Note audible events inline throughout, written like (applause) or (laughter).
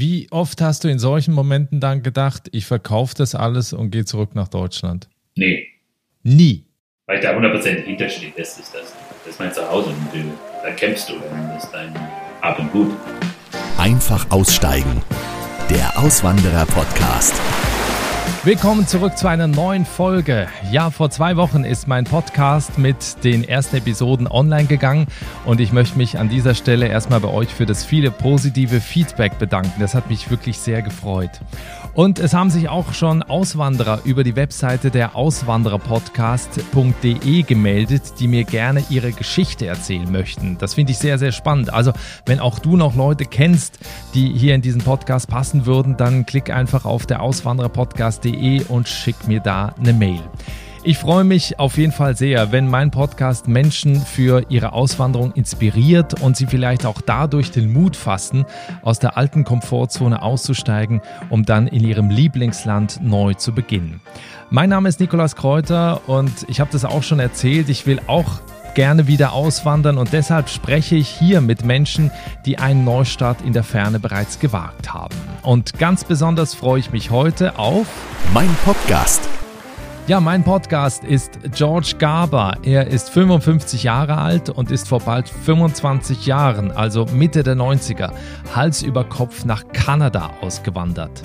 Wie oft hast du in solchen Momenten dann gedacht, ich verkaufe das alles und gehe zurück nach Deutschland? Nee. Nie. Weil ich da 100% hinterstehe, das ist das. Das ist mein Zuhause und du, da kämpfst du und das ist dein Ab und Gut. Einfach aussteigen. Der Auswanderer-Podcast. Willkommen zurück zu einer neuen Folge. Ja, vor zwei Wochen ist mein Podcast mit den ersten Episoden online gegangen und ich möchte mich an dieser Stelle erstmal bei euch für das viele positive Feedback bedanken. Das hat mich wirklich sehr gefreut. Und es haben sich auch schon Auswanderer über die Webseite der Auswandererpodcast.de gemeldet, die mir gerne ihre Geschichte erzählen möchten. Das finde ich sehr, sehr spannend. Also, wenn auch du noch Leute kennst, die hier in diesen Podcast passen würden, dann klick einfach auf der Auswandererpodcast.de und schick mir da eine Mail. Ich freue mich auf jeden Fall sehr, wenn mein Podcast Menschen für ihre Auswanderung inspiriert und sie vielleicht auch dadurch den Mut fassen, aus der alten Komfortzone auszusteigen, um dann in ihrem Lieblingsland neu zu beginnen. Mein Name ist Nikolas Kräuter und ich habe das auch schon erzählt, ich will auch gerne wieder auswandern und deshalb spreche ich hier mit Menschen, die einen Neustart in der Ferne bereits gewagt haben. Und ganz besonders freue ich mich heute auf mein Podcast. Ja, mein Podcast ist George Garber. Er ist 55 Jahre alt und ist vor bald 25 Jahren, also Mitte der 90er, Hals über Kopf nach Kanada ausgewandert.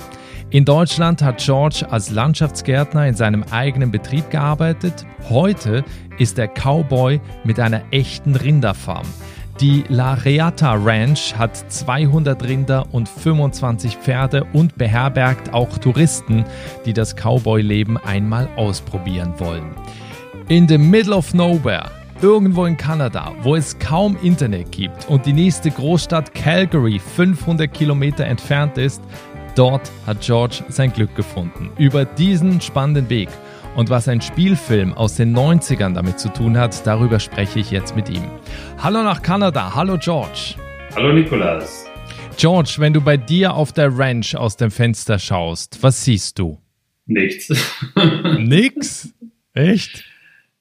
In Deutschland hat George als Landschaftsgärtner in seinem eigenen Betrieb gearbeitet. Heute ist er Cowboy mit einer echten Rinderfarm. Die La Reata Ranch hat 200 Rinder und 25 Pferde und beherbergt auch Touristen, die das Cowboy-Leben einmal ausprobieren wollen. In the middle of nowhere, irgendwo in Kanada, wo es kaum Internet gibt und die nächste Großstadt Calgary 500 Kilometer entfernt ist, dort hat George sein Glück gefunden. Über diesen spannenden Weg und was ein Spielfilm aus den 90ern damit zu tun hat, darüber spreche ich jetzt mit ihm. Hallo nach Kanada, hallo George. Hallo Nikolas. George, wenn du bei dir auf der Ranch aus dem Fenster schaust, was siehst du? Nichts. (laughs) Nix? Echt?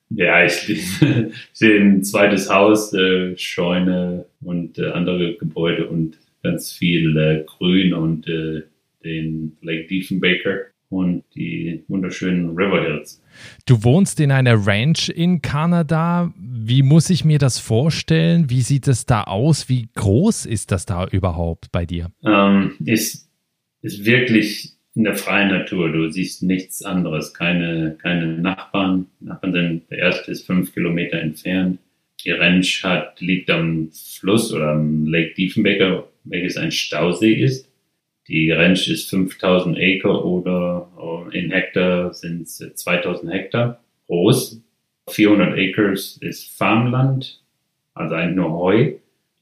Ja, ich, (laughs) sehe ein zweites Haus, äh, Scheune und äh, andere Gebäude und ganz viel äh, Grün und äh, den Lake Diefenbaker und die wunderschönen River Hills. Du wohnst in einer Ranch in Kanada. Wie muss ich mir das vorstellen? Wie sieht es da aus? Wie groß ist das da überhaupt bei dir? Ähm, ist, ist wirklich in der freien Natur. Du siehst nichts anderes. Keine, keine Nachbarn. Nachbarn sind, der erste ist fünf Kilometer entfernt. Die Ranch hat, liegt am Fluss oder am Lake Diefenbecker, welches ein Stausee ist. Die Ranch ist 5000 Acre oder äh, in Hektar sind es 2000 Hektar groß. 400 Acres ist Farmland, also eigentlich nur Heu.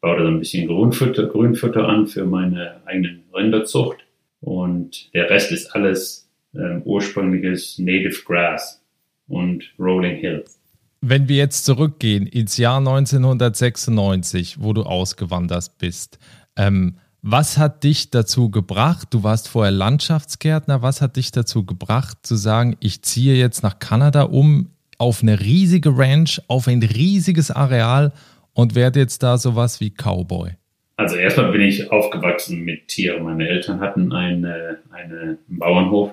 Baue da ein bisschen Grünfutter, Grünfutter an für meine eigenen Rinderzucht. Und der Rest ist alles äh, ursprüngliches Native Grass und Rolling Hills. Wenn wir jetzt zurückgehen ins Jahr 1996, wo du ausgewandert bist, ähm, was hat dich dazu gebracht, du warst vorher Landschaftsgärtner, was hat dich dazu gebracht zu sagen, ich ziehe jetzt nach Kanada um auf eine riesige Ranch, auf ein riesiges Areal und werde jetzt da sowas wie Cowboy? Also erstmal bin ich aufgewachsen mit Tieren. Meine Eltern hatten eine, eine, einen Bauernhof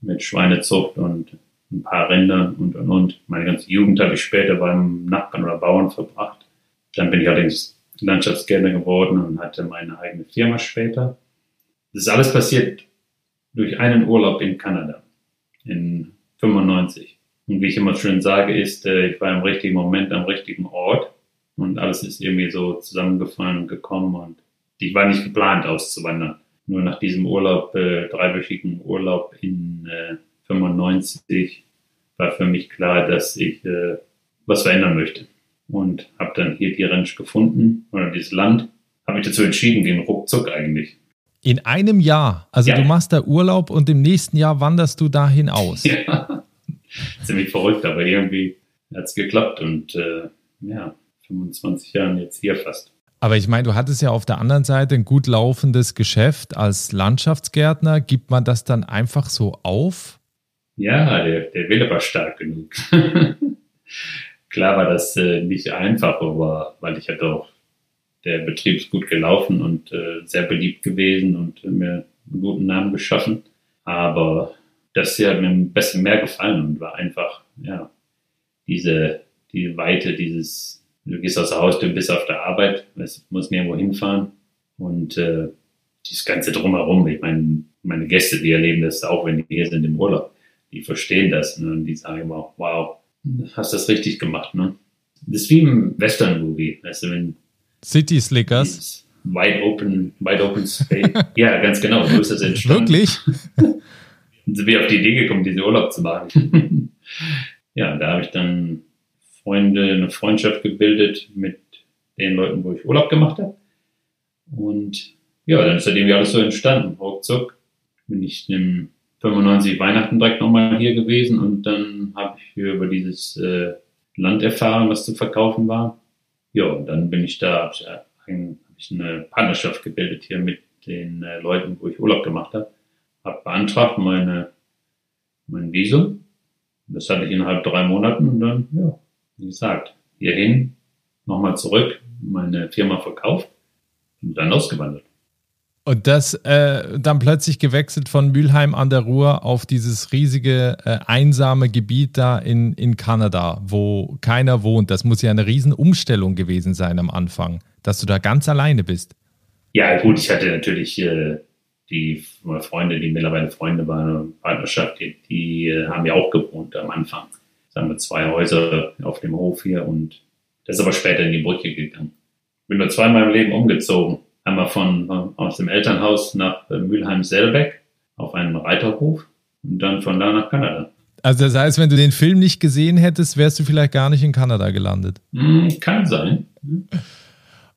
mit Schweinezucht und ein paar Rindern und und und. Meine ganze Jugend habe ich später beim Nachbarn oder Bauern verbracht. Dann bin ich allerdings Landschaftsgärtner geworden und hatte meine eigene Firma später. Das ist alles passiert durch einen Urlaub in Kanada in 95. Und wie ich immer schön sage, ist, äh, ich war im richtigen Moment am richtigen Ort und alles ist irgendwie so zusammengefallen und gekommen und ich war nicht geplant auszuwandern. Nur nach diesem Urlaub, äh, dreiwöchigen Urlaub in äh, 95, war für mich klar, dass ich äh, was verändern möchte und habe dann hier die Ranch gefunden oder dieses Land. Habe ich dazu entschieden, den ruckzuck eigentlich. In einem Jahr. Also ja. du machst da Urlaub und im nächsten Jahr wanderst du dahin aus. (laughs) Ja, ziemlich verrückt, aber irgendwie hat es geklappt und äh, ja, 25 Jahre jetzt hier fast. Aber ich meine, du hattest ja auf der anderen Seite ein gut laufendes Geschäft als Landschaftsgärtner. Gibt man das dann einfach so auf? Ja, der, der Wille war stark genug. (laughs) Klar war das äh, nicht einfach, aber weil ich hatte auch der Betrieb ist gut gelaufen und äh, sehr beliebt gewesen und mir einen guten Namen geschaffen. Aber das hier hat mir ein bisschen mehr gefallen und war einfach, ja, diese, die Weite, dieses, du gehst aus der Haustür, bist auf der Arbeit, es muss nirgendwo hinfahren und äh, dieses ganze Drumherum. Ich meine, meine Gäste, die erleben das auch, wenn die hier sind im Urlaub, die verstehen das ne? und die sagen immer, wow, hast das richtig gemacht. Ne? Das ist wie im Western-Movie, weißt du, wenn City Slickers. Wide open, wide open space. (laughs) ja, ganz genau. So ist das entstanden. Wirklich? (laughs) sind wir auf die Idee gekommen, diesen Urlaub zu machen. (laughs) ja, da habe ich dann Freunde, eine Freundschaft gebildet mit den Leuten, wo ich Urlaub gemacht habe. Und ja, dann ist seitdem ja alles so entstanden. Ruckzuck bin ich im 95 Weihnachten direkt nochmal hier gewesen und dann habe ich hier über dieses äh, Land erfahren, was zu verkaufen war. Ja, und dann bin ich da, habe ich, hab ich eine Partnerschaft gebildet hier mit den äh, Leuten, wo ich Urlaub gemacht habe. Habe beantragt meine, mein Visum. Das hatte ich innerhalb drei Monaten und dann, ja, wie gesagt, hierhin, nochmal zurück, meine Firma verkauft und dann ausgewandert. Und das äh, dann plötzlich gewechselt von Mülheim an der Ruhr auf dieses riesige, äh, einsame Gebiet da in, in Kanada, wo keiner wohnt. Das muss ja eine Riesenumstellung gewesen sein am Anfang, dass du da ganz alleine bist. Ja, gut, ich hatte natürlich äh, die Freunde, die mittlerweile Freunde waren, Partnerschaft, die, die äh, haben ja auch gewohnt am Anfang. Sagen wir zwei Häuser auf dem Hof hier und das ist aber später in die Brücke gegangen. Bin nur zweimal im Leben umgezogen Einmal von, aus dem Elternhaus nach äh, Mülheim-Selbeck auf einen Reiterhof und dann von da nach Kanada. Also das heißt, wenn du den Film nicht gesehen hättest, wärst du vielleicht gar nicht in Kanada gelandet. Mm, kann sein.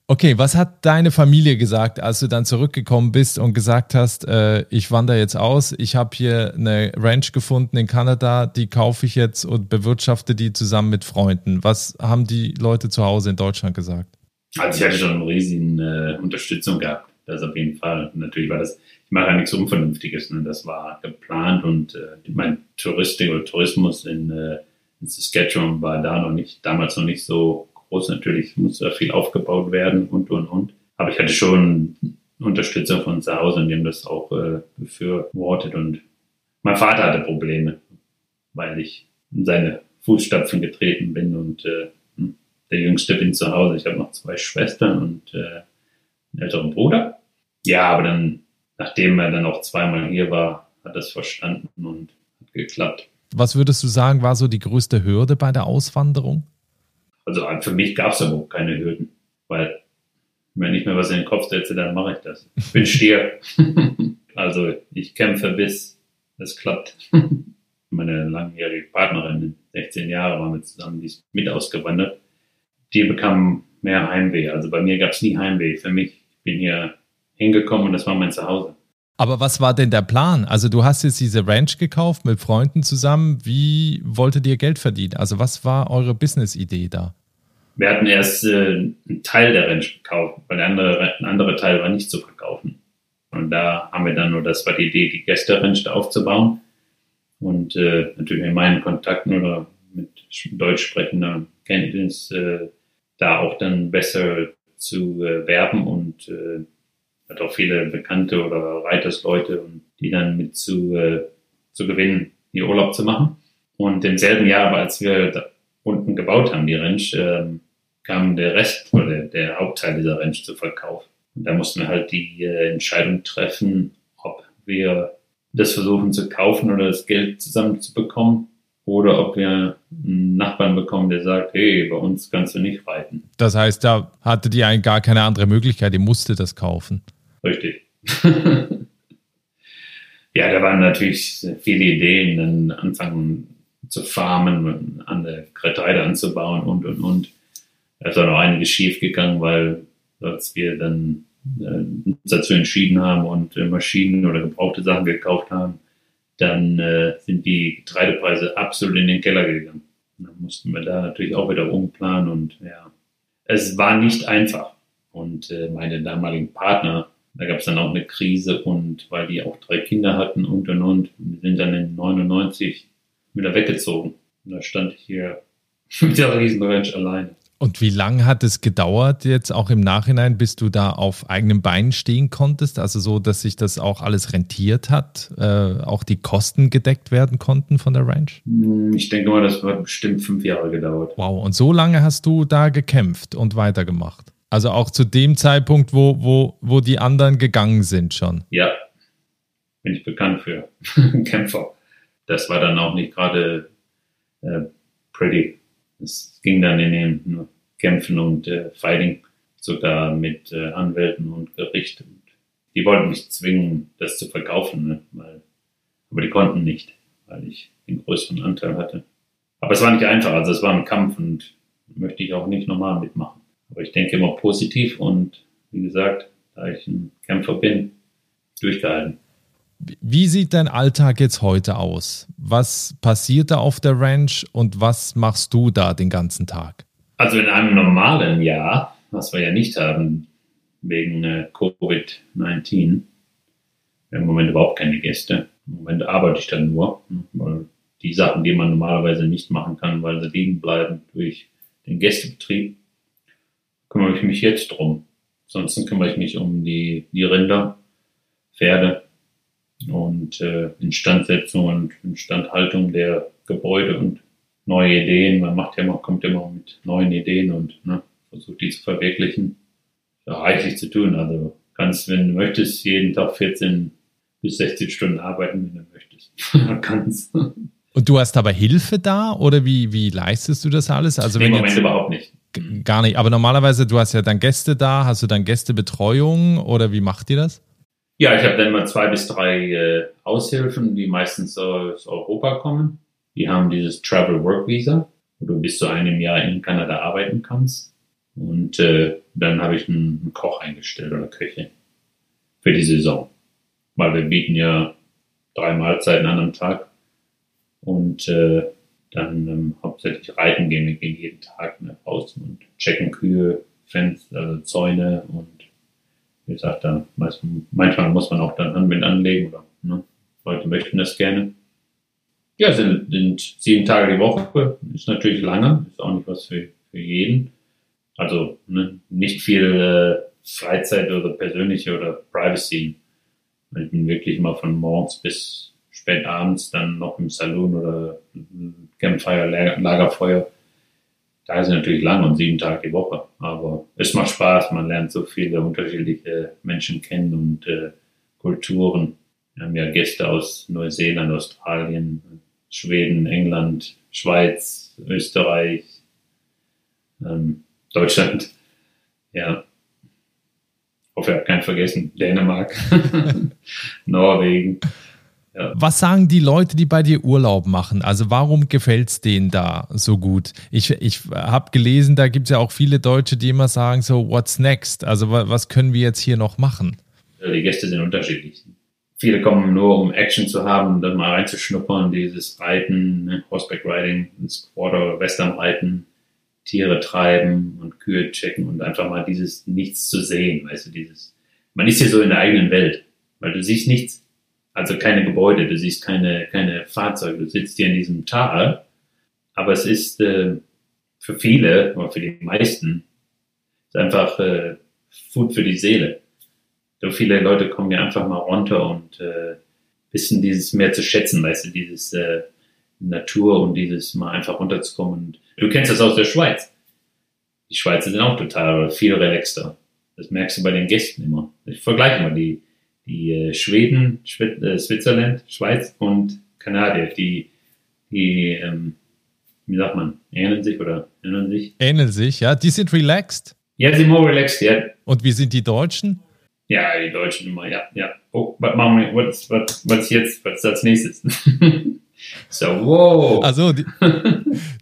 Okay, was hat deine Familie gesagt, als du dann zurückgekommen bist und gesagt hast, äh, ich wandere jetzt aus, ich habe hier eine Ranch gefunden in Kanada, die kaufe ich jetzt und bewirtschafte die zusammen mit Freunden. Was haben die Leute zu Hause in Deutschland gesagt? Also ich hatte schon eine riesige äh, Unterstützung gehabt. Das auf jeden Fall. Natürlich war das, ich mache ja nichts Unvernünftiges. Ne? Das war geplant und äh, mein Touristik oder Tourismus in, äh, in Saskatchewan war da noch nicht, damals noch nicht so groß. Natürlich musste da viel aufgebaut werden und und und. Aber ich hatte schon Unterstützung von zu Hause und die haben das auch äh, befürwortet. Und mein Vater hatte Probleme, weil ich in seine Fußstapfen getreten bin und äh, der Jüngste bin zu Hause. Ich habe noch zwei Schwestern und äh, einen älteren Bruder. Ja, aber dann, nachdem er dann auch zweimal hier war, hat das verstanden und hat geklappt. Was würdest du sagen, war so die größte Hürde bei der Auswanderung? Also für mich gab es überhaupt keine Hürden, weil wenn ich mir was in den Kopf setze, dann mache ich das. Ich bin Stier. (laughs) also ich kämpfe bis es klappt. (laughs) Meine langjährige Partnerin, 16 Jahre waren wir zusammen, die ist mit ausgewandert die bekamen mehr Heimweh. Also bei mir gab es nie Heimweh. Für mich, ich bin hier hingekommen und das war mein Zuhause. Aber was war denn der Plan? Also du hast jetzt diese Ranch gekauft mit Freunden zusammen. Wie wolltet ihr Geld verdienen? Also was war eure Business-Idee da? Wir hatten erst äh, einen Teil der Ranch gekauft, weil der andere, ein anderer Teil war nicht zu verkaufen. Und da haben wir dann nur, das war die Idee, die Gäste-Ranch aufzubauen. Und äh, natürlich mit meinen Kontakten oder mit deutsch sprechender Kenntnis äh, da auch dann besser zu äh, werben und äh, hat auch viele Bekannte oder Reitersleute, die dann mit zu, äh, zu gewinnen, ihr Urlaub zu machen. Und im selben Jahr, als wir da unten gebaut haben, die Ranch, äh, kam der Rest oder der Hauptteil dieser Ranch zu Verkauf. Und da mussten wir halt die äh, Entscheidung treffen, ob wir das versuchen zu kaufen oder das Geld zusammenzubekommen oder ob wir einen Nachbarn bekommen, der sagt, hey, bei uns kannst du nicht reiten. Das heißt, da hatte die eigentlich gar keine andere Möglichkeit, die musste das kaufen. Richtig. (laughs) ja, da waren natürlich viele Ideen, dann anfangen zu farmen, an der Getreide anzubauen und, und, und. Da ist auch noch einiges schief gegangen, weil als wir dann äh, uns dazu entschieden haben und äh, Maschinen oder gebrauchte Sachen gekauft haben, dann äh, sind die Getreidepreise absolut in den Keller gegangen. Und dann mussten wir da natürlich auch wieder umplanen und ja, es war nicht einfach. Und äh, meine damaligen Partner, da gab es dann auch eine Krise und weil die auch drei Kinder hatten und und und, sind dann in 99 wieder weggezogen. Und da stand ich hier (laughs) mit der Riesenranch alleine. Und wie lange hat es gedauert, jetzt auch im Nachhinein, bis du da auf eigenen Beinen stehen konntest? Also so, dass sich das auch alles rentiert hat, äh, auch die Kosten gedeckt werden konnten von der Ranch? Hm, Ich denke mal, das hat bestimmt fünf Jahre gedauert. Wow, und so lange hast du da gekämpft und weitergemacht. Also auch zu dem Zeitpunkt, wo, wo, wo die anderen gegangen sind schon. Ja, bin ich bekannt für. (laughs) Kämpfer. Das war dann auch nicht gerade äh, pretty. Es ging dann in den Kämpfen und äh, Fighting, sogar mit äh, Anwälten und Gericht. Und die wollten mich zwingen, das zu verkaufen, ne? weil, aber die konnten nicht, weil ich den größeren Anteil hatte. Aber es war nicht einfach, also es war ein Kampf und möchte ich auch nicht normal mitmachen. Aber ich denke immer positiv und wie gesagt, da ich ein Kämpfer bin, durchgehalten. Wie sieht dein Alltag jetzt heute aus? Was passiert da auf der Ranch und was machst du da den ganzen Tag? Also in einem normalen Jahr, was wir ja nicht haben, wegen äh, Covid-19, wir haben im Moment überhaupt keine Gäste. Im Moment arbeite ich dann nur, weil die Sachen, die man normalerweise nicht machen kann, weil sie liegen bleiben durch den Gästebetrieb, kümmere ich mich jetzt drum. Ansonsten kümmere ich mich um die, die Rinder, Pferde und äh, Instandsetzung und Instandhaltung der Gebäude und neue Ideen. Man macht ja immer, kommt immer mit neuen Ideen und ne, versucht die zu verwirklichen. Ja, reichlich zu tun. Also kannst, wenn du möchtest, jeden Tag 14 bis 60 Stunden arbeiten, wenn du möchtest. (laughs) kannst. Und du hast aber Hilfe da oder wie, wie leistest du das alles? Also Im wenn Moment jetzt, überhaupt nicht. Gar nicht. Aber normalerweise, du hast ja dann Gäste da, hast du dann Gästebetreuung oder wie macht ihr das? Ja, ich habe dann mal zwei bis drei äh, Aushilfen, die meistens aus Europa kommen. Die haben dieses Travel Work Visa, wo du bis zu einem Jahr in Kanada arbeiten kannst. Und äh, dann habe ich einen, Koch eingestellt oder Köche für die Saison. Weil wir bieten ja drei Mahlzeiten an am Tag. Und äh, dann ähm, hauptsächlich reiten gehen wir gehen jeden Tag ne, raus und checken Kühe, Fenster, also Zäune und wie gesagt, da meist, manchmal muss man auch dann Anbind anlegen oder ne, Leute möchten das gerne. Ja, sind, sind sieben Tage die Woche, ist natürlich lange, ist auch nicht was für, für jeden. Also ne, nicht viel äh, Freizeit oder persönliche oder Privacy. Ich bin wirklich mal von morgens bis spät abends dann noch im Saloon oder Campfire, Lager- Lagerfeuer. Da ist natürlich lang und sieben Tage die Woche. Aber es macht Spaß, man lernt so viele unterschiedliche Menschen kennen und äh, Kulturen. Wir haben ja Gäste aus Neuseeland, Australien, Schweden, England, Schweiz, Österreich, ähm, Deutschland. (laughs) Ja. Hoffe, ich habe keinen vergessen. Dänemark, (laughs) Norwegen. Was sagen die Leute, die bei dir Urlaub machen? Also warum gefällt es denen da so gut? Ich, ich habe gelesen, da gibt es ja auch viele Deutsche, die immer sagen so, what's next? Also wa- was können wir jetzt hier noch machen? Die Gäste sind unterschiedlich. Viele kommen nur, um Action zu haben, dann mal reinzuschnuppern, dieses Reiten, ne, Horseback Riding, das Quarter Western Reiten, Tiere treiben und Kühe checken und einfach mal dieses Nichts zu sehen, weißt du, dieses, man ist hier so in der eigenen Welt, weil du siehst nichts, also keine Gebäude, du siehst keine, keine Fahrzeuge, du sitzt hier in diesem Tal, aber es ist äh, für viele, oder für die meisten, ist einfach äh, Food für die Seele. So viele Leute kommen ja einfach mal runter und äh, wissen dieses mehr zu schätzen, weißt du, dieses äh, Natur und dieses mal einfach runterzukommen. Du kennst das aus der Schweiz. Die Schweizer sind auch total viel relaxter. Das merkst du bei den Gästen immer. Ich vergleiche mal die, die äh, Schweden, Schwit äh, Switzerland, Schweiz und Kanadier, die, die ähm, wie sagt man, ähneln sich oder ändern sich. Ähneln sich, ja? Die sind relaxed. Ja, sie sind more relaxed, ja. Und wie sind die Deutschen? Ja, die Deutschen immer, ja, ja. Oh, was machen wir, was, was, was jetzt, was ist als nächstes? (laughs) so, wow. Also die,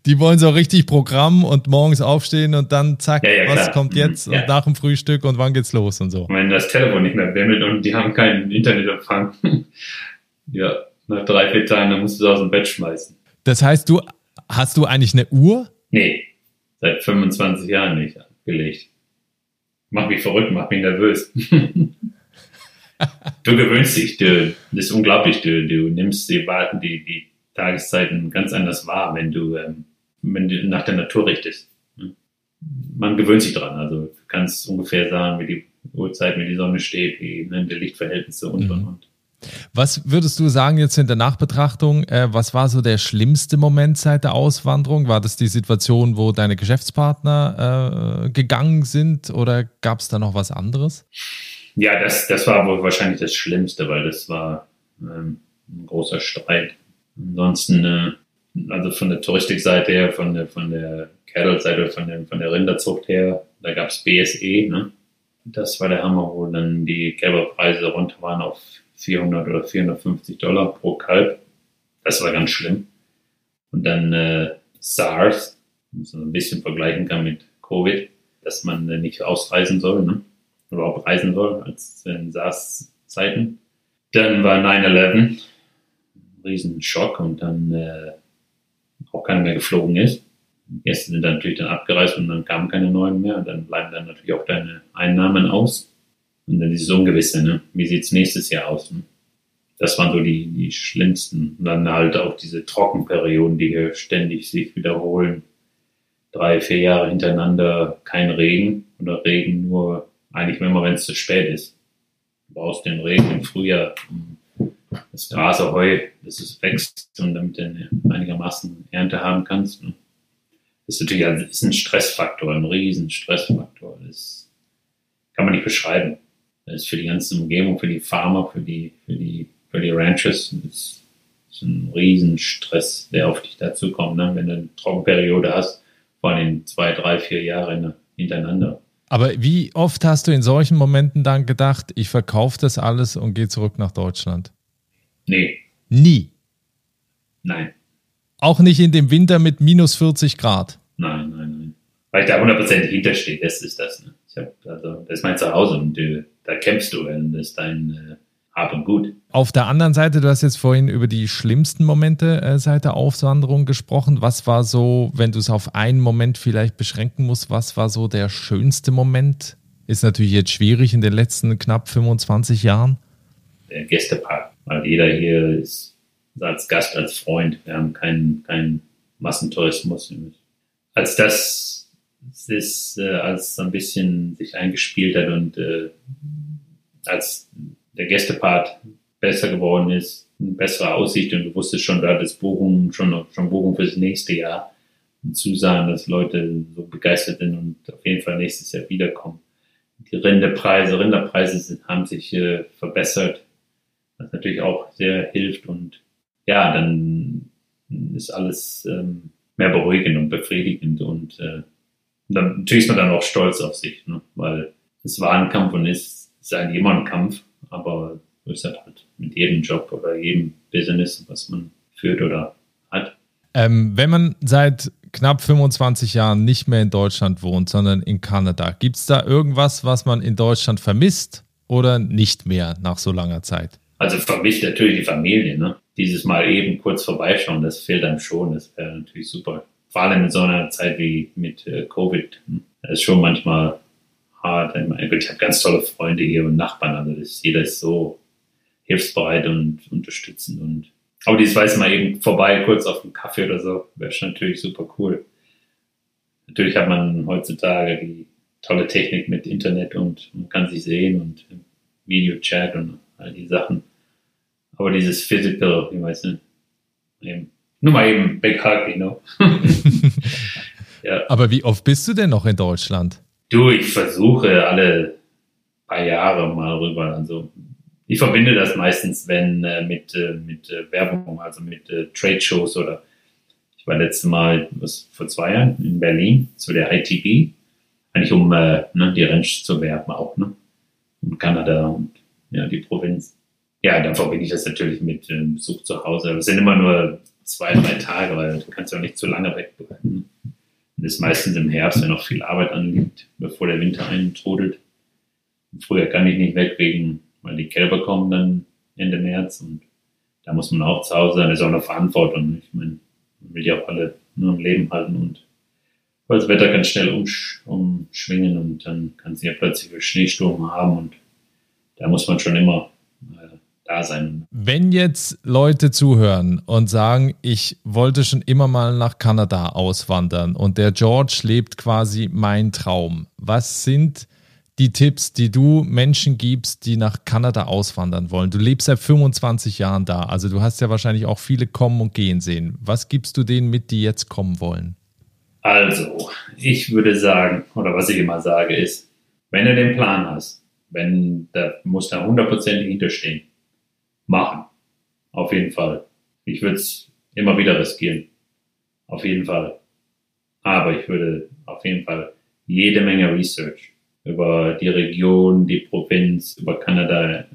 die wollen so richtig Programm und morgens aufstehen und dann zack, Ja, ja, was klar. kommt Mhm, jetzt ja. und nach dem Frühstück und wann geht's los und so. Wenn das Telefon nicht mehr bimmelt und die haben keinen Internetempfang. (laughs) ja, nach drei, vier Tagen, dann musst du es aus dem Bett schmeißen. Das heißt, du hast du eigentlich eine Uhr? Nee, seit 25 Jahren nicht gelegt. Mach mich verrückt, mach mich nervös. (laughs) du gewöhnst dich, du, das ist unglaublich, du, du nimmst die, Warten, die, die Tageszeiten ganz anders wahr, wenn du, ähm, wenn du nach der Natur richtest. man gewöhnt sich dran. Also du kannst ungefähr sagen, wie die Uhrzeit, wie die Sonne steht, wie ne, die Lichtverhältnisse und und Mhm. und. Was würdest du sagen jetzt in der Nachbetrachtung, äh, was war so der schlimmste Moment seit der Auswanderung? War das die Situation, wo deine Geschäftspartner äh, gegangen sind oder gab es da noch was anderes? Ja, das, das war wohl wahrscheinlich das Schlimmste, weil das war ähm, ein großer Streit. Ansonsten, äh, also von der Touristikseite her, von der, von der Cattle-Seite, von der, von der Rinderzucht her, da gab's BSE, ne? Das war der Hammer, wo dann die Kälberpreise runter waren auf 400 oder 450 Dollar pro Kalb. Das war ganz schlimm. Und dann äh, SARS, was man ein bisschen vergleichen kann mit Covid, dass man äh, nicht ausreisen soll, ne? überhaupt reisen soll, als in SARS-Zeiten. Dann war 9-11, Riesenschock und dann äh, auch keiner mehr geflogen ist. Gäste sind dann natürlich dann abgereist und dann kamen keine neuen mehr und dann bleiben dann natürlich auch deine Einnahmen aus. Und dann dieses Ungewisse, ne? wie sieht's nächstes Jahr aus? Ne? Das waren so die, die schlimmsten. Und dann halt auch diese Trockenperioden, die hier ständig sich wiederholen. Drei, vier Jahre hintereinander kein Regen oder Regen nur eigentlich immer, wenn es zu spät ist. Du brauchst den Regen im Frühjahr, um das Gras, Heu, dass es wächst und damit du einigermaßen Ernte haben kannst. ne? Das ist natürlich ein, ist ein Stressfaktor, ein riesen Stressfaktor. Das kann man nicht beschreiben. Das ist für die ganze Umgebung, für die Farmer, für die, für die, für die Ranchers, das ist ein riesen Stress, der auf dich dazu kommt, ne? wenn du eine Trockenperiode hast, vor allem zwei, drei, vier Jahre hintereinander. Aber wie oft hast du in solchen Momenten dann gedacht, ich verkaufe das alles und gehe zurück nach Deutschland? Nee, Nie. nein, Auch nicht in dem Winter mit minus 40 Grad. nein, nein, nein. Weil ich da hundertprozentig hinterstehe, das ist das. Ne? Ich hab, also, das ist mein Zuhause und äh, da kämpfst du, wenn das ist dein äh, Hab und Gut. Auf der anderen Seite, du hast jetzt vorhin über die schlimmsten Momente äh, seit der Auswanderung gesprochen. Was war so, wenn du es auf einen Moment vielleicht beschränken musst, was war so der schönste Moment? Ist natürlich jetzt schwierig in den letzten knapp 25 Jahren. Der Gästepark, weil jeder hier ist als Gast, als Freund. Wir haben keinen keinen Massentourismus. Als das ist, äh, als so ein bisschen sich eingespielt hat und äh, als der Gästepart besser geworden ist, eine bessere Aussicht und du wusstest schon, du hattest Buchungen, schon, schon Buchungen fürs nächste Jahr und Zusagen, dass Leute so begeistert sind und auf jeden Fall nächstes Jahr wiederkommen. Die Rinderpreise, Rinderpreise sind, haben sich äh, verbessert, was natürlich auch sehr hilft und ja, dann ist alles ähm, mehr beruhigend und befriedigend und äh, dann, natürlich ist man dann auch stolz auf sich, ne? weil es war ein Kampf und ist, ist eigentlich immer ein Kampf, aber so ist das halt mit jedem Job oder jedem Business, was man führt oder hat. Ähm, wenn man seit knapp 25 Jahren nicht mehr in Deutschland wohnt, sondern in Kanada, gibt es da irgendwas, was man in Deutschland vermisst oder nicht mehr nach so langer Zeit? Also vermisst natürlich die Familie, ne? Dieses Mal eben kurz vorbeischauen, das fehlt einem schon, das wäre natürlich super. Vor allem in so einer Zeit wie mit äh, Covid. hm? Ist schon manchmal hart. Ich, habe ganz tolle Freunde hier und Nachbarn, also das, jeder ist so hilfsbereit und unterstützend und aber dieses weiß mal eben vorbei, kurz auf einen Kaffee oder so, wäre schon natürlich super cool. Natürlich hat man heutzutage die tolle Technik mit Internet und man kann sich sehen und Videochat und all die Sachen. Aber dieses Physical, ich weiß nicht, eben, nur mal eben you know. (laughs) ja. Aber wie oft bist du denn noch in Deutschland? Du, ich versuche alle paar Jahre mal rüber. Also ich verbinde das meistens, wenn äh, mit, äh, mit äh, Werbung, also mit äh, Trade-Shows oder ich war letztes Mal was, vor zwei Jahren in Berlin zu der ITB, eigentlich um äh, ne, die Ranch zu werben auch, ne? Und Kanada und ja, die Provinz. Ja, dann verbinde ich das natürlich mit äh, Besuch zu Hause. Aber es sind immer nur zwei, drei Tage, weil du kannst ja auch nicht zu lange wegbleiben. Und das ist meistens im Herbst, wenn noch viel Arbeit anliegt, bevor der Winter eintrudelt. Früher kann ich nicht weg wegen, weil die Kälber kommen dann Ende März und da muss man auch zu Hause sein. Das ist auch eine Verantwortung. Ich meine, man will ja auch alle nur im Leben halten und weil das Wetter kann schnell umsch umschwingen und dann kann es ja plötzlich einen Schneesturm haben und da muss man schon immer da sein. Wenn jetzt Leute zuhören und sagen, ich wollte schon immer mal nach Kanada auswandern und der George lebt quasi mein Traum, was sind die Tipps, die du Menschen gibst, die nach Kanada auswandern wollen? Du lebst seit 25 Jahren da, also du hast ja wahrscheinlich auch viele kommen und gehen sehen. Was gibst du denen mit, die jetzt kommen wollen? Also, ich würde sagen, oder was ich immer sage, ist, wenn du den Plan hast, wenn da muss da hundertprozentig hinterstehen, machen. Auf jeden Fall. Ich würde es immer wieder riskieren. Auf jeden Fall. Aber ich würde auf jeden Fall jede Menge Research über die Region, die Provinz, über Kanada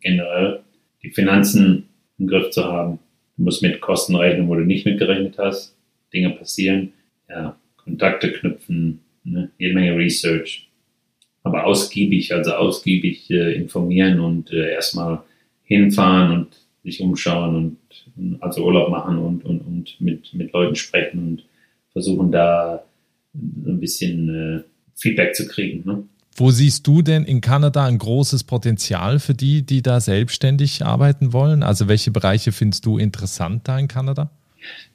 generell, die Finanzen im Griff zu haben. Du musst mit Kosten rechnen, wo du nicht mitgerechnet hast. Dinge passieren. Ja, Kontakte knüpfen, ne? jede Menge Research. Aber ausgiebig, also ausgiebig äh, informieren und äh, erstmal hinfahren und sich umschauen und also Urlaub machen und, und, und mit, mit Leuten sprechen und versuchen da ein bisschen äh, Feedback zu kriegen. Ne? Wo siehst du denn in Kanada ein großes Potenzial für die, die da selbstständig arbeiten wollen? Also welche Bereiche findest du interessant da in Kanada?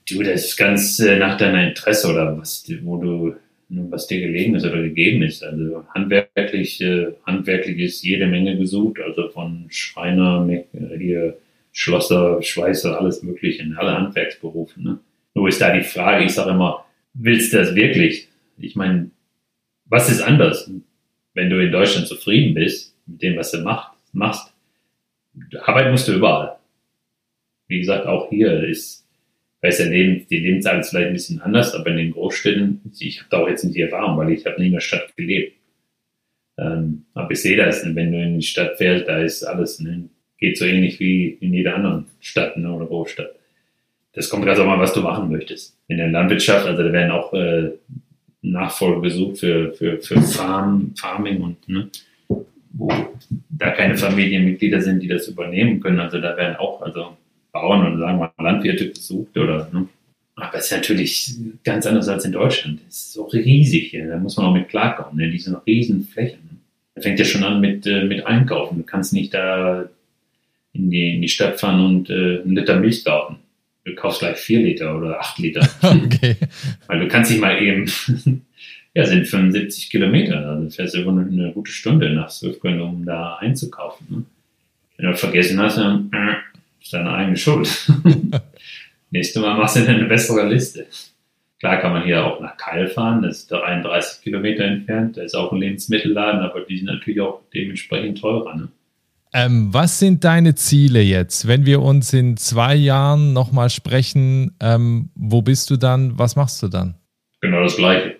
Du, das ist ganz äh, nach deiner Interesse oder was, wo du, was dir gelegen ist oder gegeben ist. Also handwerklich, äh, handwerklich ist jede Menge gesucht, also von Schreiner, hier Schlosser, Schweißer, alles Mögliche, in alle Handwerksberufe. Ne? Nur ist da die Frage, ich sage immer, willst du das wirklich? Ich meine, was ist anders, wenn du in Deutschland zufrieden bist mit dem, was du macht, machst? Arbeit musst du überall. Wie gesagt, auch hier ist, weiß der Leben, die Lebenszeit ist vielleicht ein bisschen anders, aber in den Großstädten, ich habe da auch jetzt nicht die Erfahrung, weil ich habe nie in der Stadt gelebt. Ähm, aber ich sehe das, wenn du in die Stadt fährst, da ist alles, ne, geht so ähnlich wie in jeder anderen Stadt ne, oder Großstadt. Das kommt ganz auch mal, was du machen möchtest. In der Landwirtschaft, also da werden auch äh, Nachfolger gesucht für, für, für Farm, Farming und ne, wo da keine Familienmitglieder sind, die das übernehmen können. Also da werden auch also Bauern und sagen wir mal Landwirte gesucht oder ne. Aber es ist natürlich ganz anders als in Deutschland. Es ist so riesig hier. Da muss man auch mit klarkommen. Ne? Diese riesen Flächen. Da fängt ja schon an mit, äh, mit Einkaufen. Du kannst nicht da in die, in die Stadt fahren und äh, einen Liter Milch kaufen. Du kaufst gleich vier Liter oder acht Liter. (laughs) Okay. Weil du kannst nicht mal eben, (laughs) ja, sind 75 Kilometer. Also fährst du eine, eine gute Stunde nach Swiftgrund, um da einzukaufen. Ne? Wenn du vergessen hast, dann äh, ist deine eigene Schuld. (laughs) Nächstes Mal machst du eine bessere Liste. Klar kann man hier auch nach Keil fahren, das ist 33 Kilometer entfernt. Da ist auch ein Lebensmittelladen, aber die sind natürlich auch dementsprechend teurer. Ne? Ähm, was sind deine Ziele jetzt? Wenn wir uns in zwei Jahren nochmal sprechen, ähm, wo bist du dann? Was machst du dann? Genau das Gleiche.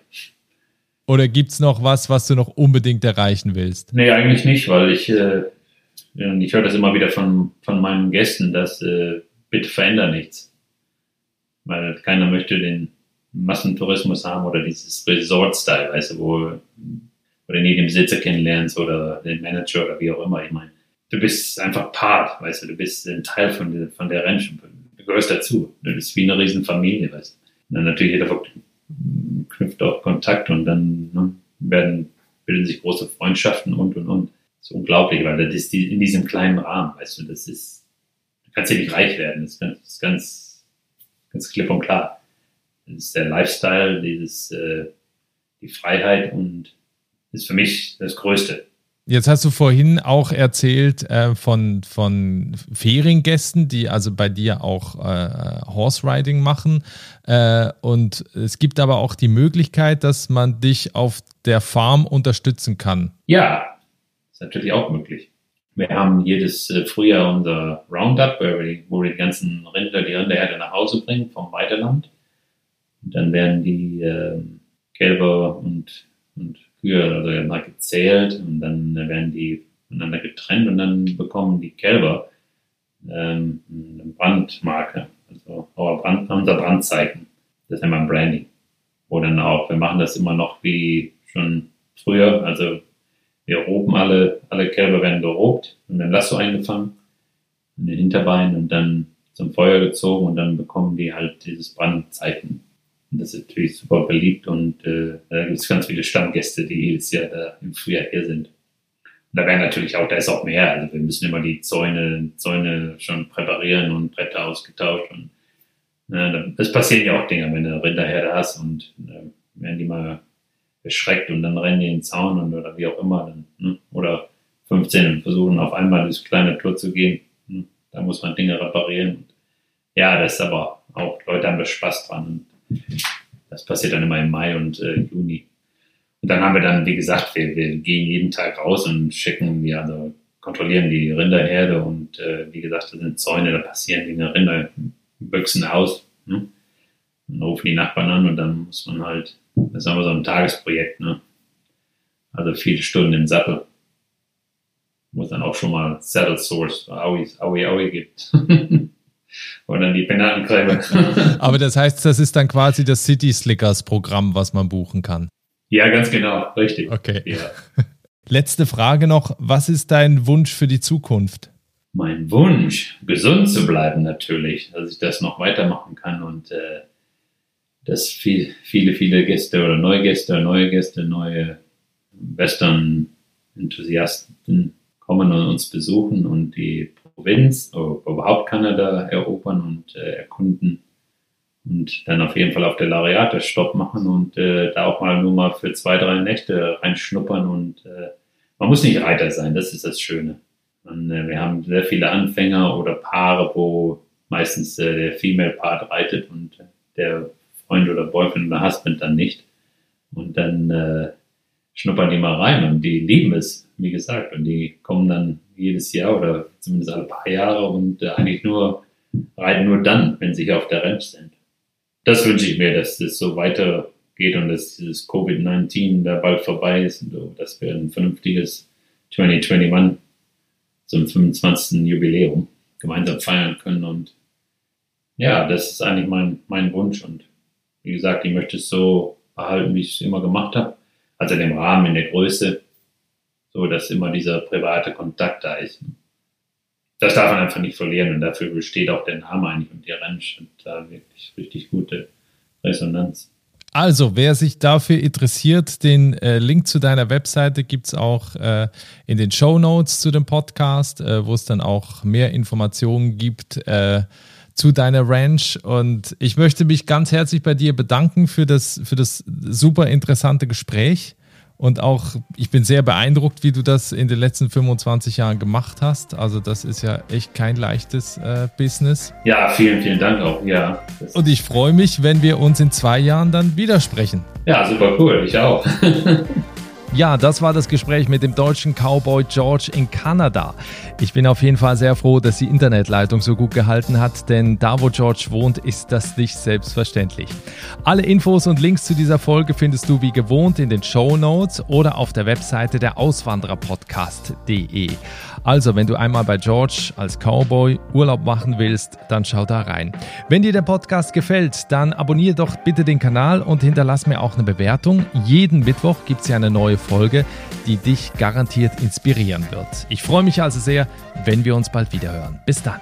Oder gibt es noch was, was du noch unbedingt erreichen willst? Nee, eigentlich nicht, weil ich, äh, ich höre das immer wieder von, von meinen Gästen, dass äh, bitte veränder nichts. Weil keiner möchte den Massentourismus haben oder dieses Resort-Style, weißt du, wo, wo du nie den Besitzer kennenlernst oder den Manager oder wie auch immer. Ich meine, du bist einfach Part, weißt du, du bist ein Teil von der, von der Rennschule. Du gehörst dazu. Du bist wie eine Riesenfamilie, weißt du. Und natürlich jeder knüpft auch Kontakt und dann ne, werden, bilden sich große Freundschaften und, und, und. Das ist unglaublich, weil das ist die, in diesem kleinen Rahmen, weißt du, das ist, du kannst hier nicht reich werden. Das ist ganz, das ist ganz, ganz klipp und klar. Das ist der Lifestyle, dieses, äh, die Freiheit und ist für mich das Größte. Jetzt hast du vorhin auch erzählt äh, von, von Feriengästen, die also bei dir auch äh, Horse Riding machen. Äh, und es gibt aber auch die Möglichkeit, dass man dich auf der Farm unterstützen kann. Ja, ist natürlich auch möglich. Wir haben jedes äh, Frühjahr unser Roundup, wo wir, die, ganzen Rinder, die Rinderherde nach Hause bringen vom Weiterland. Und dann werden die ähm, Kälber und, und Kühe also mal gezählt und dann werden die voneinander getrennt und dann bekommen die Kälber ähm, eine Brandmarke, also Brand, unser Brandzeichen. Das nennt man Branding. Wo dann auch, wir machen das immer noch wie schon früher, also wir roben alle, alle Kälber werden gerobt und dann Lasso eingefangen in den Hinterbeinen und dann zum Feuer gezogen und dann bekommen die halt dieses Brandzeichen und das ist natürlich super beliebt und äh, da gibt es ganz viele Stammgäste, die jedes Jahr da im Frühjahr hier sind. da wäre natürlich auch, da ist auch mehr. Also wir müssen immer die Zäune, Zäune schon präparieren und Bretter ausgetauscht. Und ne, es passieren ja auch Dinge, wenn du Rinderherde hast und äh, werden die mal erschreckt und dann rennen die in den Zaun und, oder wie auch immer. Dann, ne? Oder 15 und versuchen auf einmal dieses kleine Tor zu gehen. Ne? Da muss man Dinge reparieren. Ja, das ist aber auch, Leute haben da Spaß dran. Und das passiert dann immer im Mai und äh, Juni. Und dann haben wir dann, wie gesagt, wir, wir gehen jeden Tag raus und schicken, wir also kontrollieren die Rinderherde und äh, wie gesagt, das sind Zäune, da passieren Dinge, Rinderbüchsen aus. Ne? Dann rufen die Nachbarn an und dann muss man halt, das ist aber so ein Tagesprojekt, ne? Also viele Stunden im Sattel. Wo es dann auch schon mal Saddle Source, Aui, Aui, Aui gibt. (laughs) und dann die Penatencreme. (laughs) aber das heißt, das ist dann quasi das City Slickers Programm, was man buchen kann. Ja, ganz genau, richtig. Okay. Ja. (laughs) Letzte Frage noch. Was ist dein Wunsch für die Zukunft? Mein Wunsch, gesund zu bleiben natürlich, dass ich das noch weitermachen kann und äh, dass viel, viele, viele Gäste oder neue Gäste, neue Gäste, neue Western-Enthusiasten kommen und uns besuchen und die Provinz oder überhaupt Kanada erobern und äh, erkunden und dann auf jeden Fall auf der Lariate Stopp machen und äh, da auch mal nur mal für zwei, drei Nächte reinschnuppern und äh, man muss nicht Reiter sein, das ist das Schöne. Und, äh, wir haben sehr viele Anfänger oder Paare, wo meistens äh, der Female Part reitet und der Freund oder Boyfriend oder Husband dann nicht. Und dann äh, schnuppern die mal rein und die lieben es, wie gesagt. Und die kommen dann jedes Jahr oder zumindest alle paar Jahre und äh, eigentlich nur reiten nur dann, wenn sie auf der Ranch sind das wünsche ich mir, dass das so weitergeht und dass dieses Covid-19 da bald vorbei ist und so, dass wir ein vernünftiges 2021 zum 25. Jubiläum gemeinsam feiern können. Und ja, das ist eigentlich mein, mein Wunsch. Und wie gesagt, ich möchte es so behalten, wie ich es immer gemacht habe. Also in dem Rahmen, in der Größe, so dass immer dieser private Kontakt da ist das darf man einfach nicht verlieren und dafür besteht auch der Name eigentlich und die Ranch und da wirklich richtig gute Resonanz. Also, wer sich dafür interessiert, den äh, Link zu deiner Webseite gibt es auch äh, in den Show Notes zu dem Podcast, äh, wo es dann auch mehr Informationen gibt äh, zu deiner Ranch. Und ich möchte mich ganz herzlich bei dir bedanken für das, für das super interessante Gespräch. Und auch, ich bin sehr beeindruckt, wie du das in den letzten 25 Jahren gemacht hast. Also das ist ja echt kein leichtes äh, Business. Ja, vielen, vielen Dank auch. Ja. Und ich freue mich, wenn wir uns in zwei Jahren dann widersprechen. Ja, super cool. Ich auch. (laughs) Ja, das war das Gespräch mit dem deutschen Cowboy George in Kanada. Ich bin auf jeden Fall sehr froh, dass die Internetleitung so gut gehalten hat, denn da, wo George wohnt, ist das nicht selbstverständlich. Alle Infos und Links zu dieser Folge findest du wie gewohnt in den Show Notes oder auf der Webseite der Auswandererpodcast.de. Also, wenn du einmal bei George als Cowboy Urlaub machen willst, dann schau da rein. Wenn dir der Podcast gefällt, dann abonniere doch bitte den Kanal und hinterlass mir auch eine Bewertung. Jeden Mittwoch gibt es ja eine neue Folge, die dich garantiert inspirieren wird. Ich freue mich also sehr, wenn wir uns bald wieder hören. Bis dann.